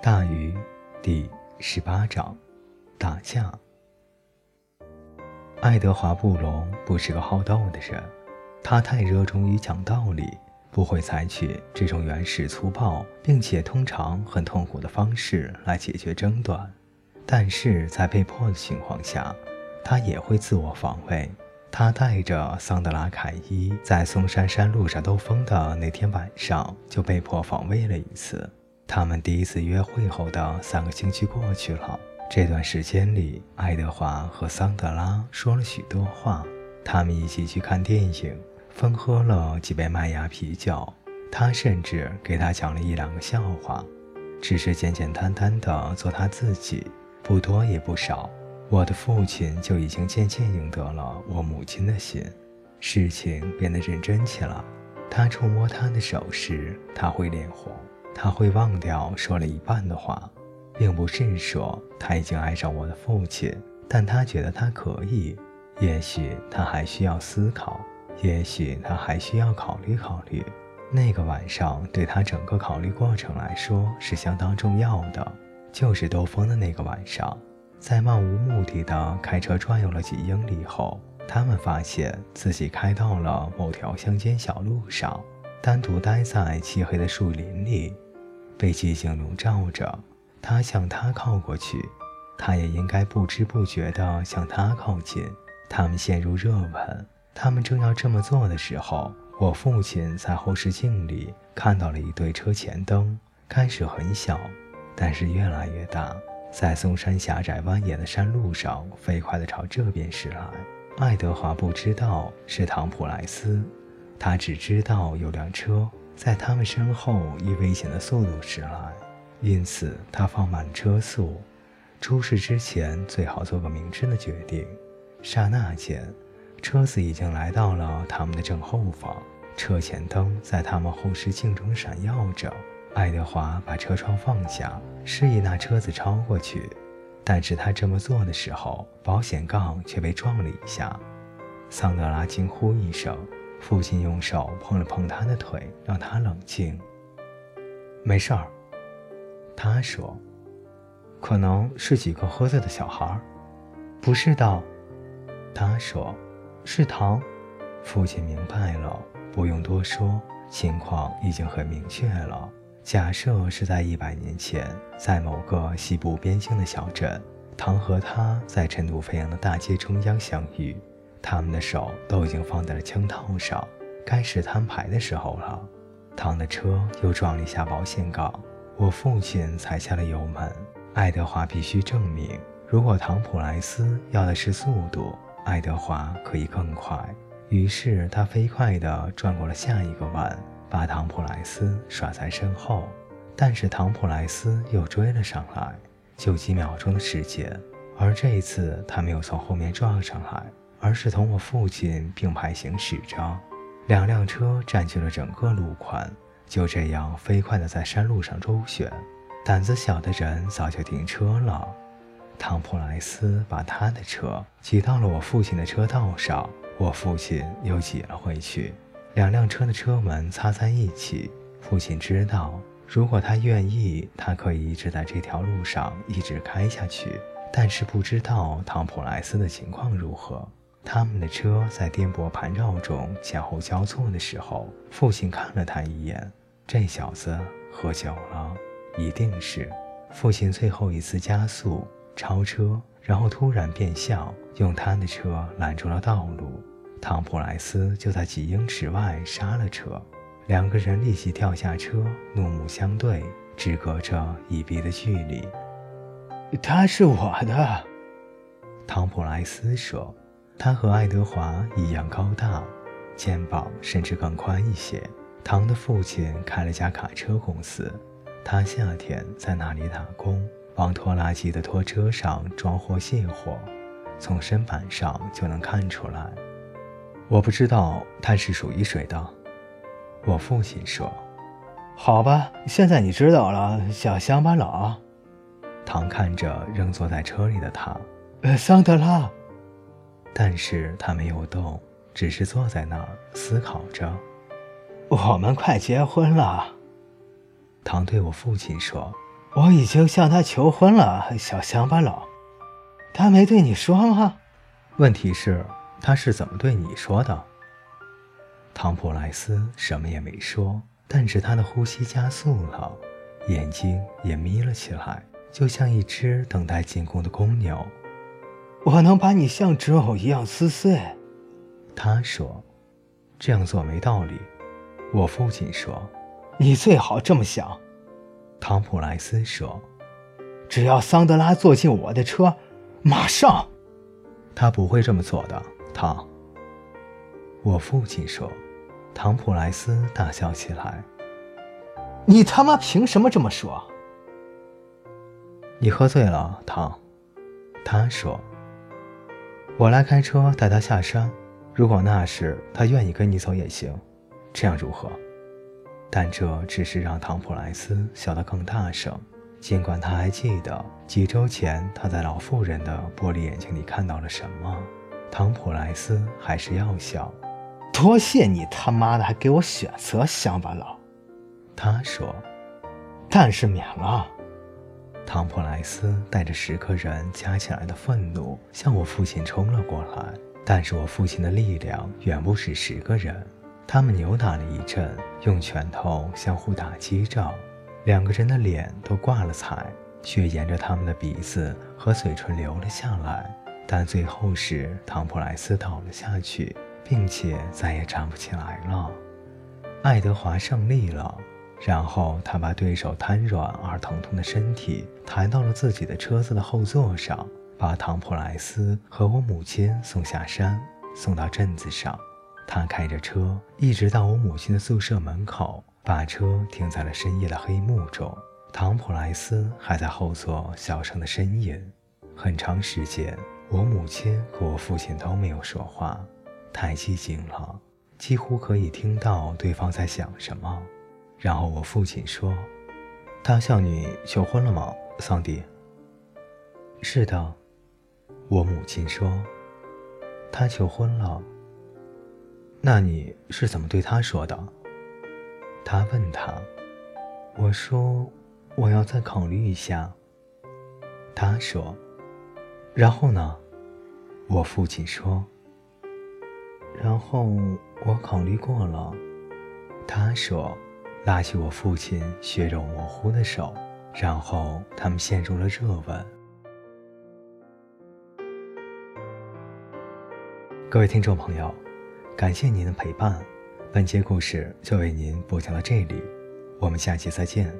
大鱼第十八章，打架。爱德华·布隆不是个好斗的人，他太热衷于讲道理，不会采取这种原始、粗暴，并且通常很痛苦的方式来解决争端。但是在被迫的情况下，他也会自我防卫。他带着桑德拉·凯伊在松山山路上兜风的那天晚上，就被迫防卫了一次。他们第一次约会后的三个星期过去了，这段时间里，爱德华和桑德拉说了许多话。他们一起去看电影，分喝了几杯麦芽啤酒。他甚至给他讲了一两个笑话，只是简简单单的做他自己，不多也不少。我的父亲就已经渐渐赢得了我母亲的心，事情变得认真起来。他触摸她的手时，他会脸红。他会忘掉说了一半的话，并不是说他已经爱上我的父亲，但他觉得他可以。也许他还需要思考，也许他还需要考虑考虑。那个晚上对他整个考虑过程来说是相当重要的，就是兜风的那个晚上，在漫无目的的开车转悠了几英里后，他们发现自己开到了某条乡间小路上，单独待在漆黑的树林里。被寂静笼罩着，他向他靠过去，他也应该不知不觉地向他靠近。他们陷入热吻。他们正要这么做的时候，我父亲在后视镜里看到了一对车前灯，开始很小，但是越来越大，在松山狭窄蜿蜒的山路上飞快地朝这边驶来。爱德华不知道是唐普莱斯，他只知道有辆车。在他们身后以危险的速度驶来，因此他放慢车速。出事之前最好做个明智的决定。刹那间，车子已经来到了他们的正后方，车前灯在他们后视镜中闪耀着。爱德华把车窗放下，示意那车子超过去。但是他这么做的时候，保险杠却被撞了一下。桑德拉惊呼一声。父亲用手碰了碰他的腿，让他冷静。没事儿，他说：“可能是几个喝醉的小孩儿。”不是的，他说：“是糖。”父亲明白了，不用多说，情况已经很明确了。假设是在一百年前，在某个西部边境的小镇，糖和他在尘土飞扬的大街中央相遇。他们的手都已经放在了枪套上，该是摊牌的时候了。唐的车又撞了一下保险杠，我父亲踩下了油门。爱德华必须证明，如果唐普莱斯要的是速度，爱德华可以更快。于是他飞快地转过了下一个弯，把唐普莱斯甩在身后。但是唐普莱斯又追了上来，就几秒钟的时间，而这一次他没有从后面撞上来。而是同我父亲并排行驶着，两辆车占据了整个路宽，就这样飞快地在山路上周旋。胆子小的人早就停车了。汤普莱斯把他的车挤到了我父亲的车道上，我父亲又挤了回去。两辆车的车门擦在一起。父亲知道，如果他愿意，他可以一直在这条路上一直开下去，但是不知道汤普莱斯的情况如何。他们的车在颠簸盘绕中前后交错的时候，父亲看了他一眼。这小子喝酒了，一定是。父亲最后一次加速超车，然后突然变向，用他的车拦住了道路。汤普莱斯就在几英尺外刹了车，两个人立即跳下车，怒目相对，只隔着一臂的距离。他是我的，汤普莱斯说。他和爱德华一样高大，肩膀甚至更宽一些。唐的父亲开了家卡车公司，他夏天在那里打工，往拖拉机的拖车上装货卸货，从身板上就能看出来。我不知道他是属于谁的，我父亲说。好吧，现在你知道了，小乡巴佬。唐看着仍坐在车里的他，呃，桑德拉。但是他没有动，只是坐在那儿思考着。我们快结婚了，唐对我父亲说。我已经向他求婚了，小乡巴佬。他没对你说吗？问题是，他是怎么对你说的？唐普莱斯什么也没说，但是他的呼吸加速了，眼睛也眯了起来，就像一只等待进攻的公牛。我能把你像纸偶一样撕碎，他说。这样做没道理，我父亲说。你最好这么想，唐普莱斯说。只要桑德拉坐进我的车，马上。他不会这么做的，唐。我父亲说。唐普莱斯大笑起来。你他妈凭什么这么说？你喝醉了，唐。他说。我来开车带他下山。如果那时他愿意跟你走也行，这样如何？但这只是让唐普莱斯笑得更大声。尽管他还记得几周前他在老妇人的玻璃眼睛里看到了什么，唐普莱斯还是要笑。多谢你他妈的还给我选择，乡巴佬，他说。但是免了。唐普莱斯带着十个人加起来的愤怒向我父亲冲了过来。但是我父亲的力量远不止十个人，他们扭打了一阵，用拳头相互打击着，两个人的脸都挂了彩，血沿着他们的鼻子和嘴唇流了下来。但最后是唐普莱斯倒了下去，并且再也站不起来了。爱德华胜利了，然后他把对手瘫软而疼痛的身体抬到了自己的车子的后座上。把唐普莱斯和我母亲送下山，送到镇子上。他开着车，一直到我母亲的宿舍门口，把车停在了深夜的黑幕中。唐普莱斯还在后座小声的呻吟。很长时间，我母亲和我父亲都没有说话，太寂静了，几乎可以听到对方在想什么。然后我父亲说：“他向你求婚了吗，桑迪？”“是的。”我母亲说：“他求婚了。”那你是怎么对他说的？他问他。我说：“我要再考虑一下。”他说：“然后呢？”我父亲说：“然后我考虑过了。”他说，拉起我父亲血肉模糊的手，然后他们陷入了热吻。各位听众朋友，感谢您的陪伴，本节故事就为您播讲到这里，我们下期再见。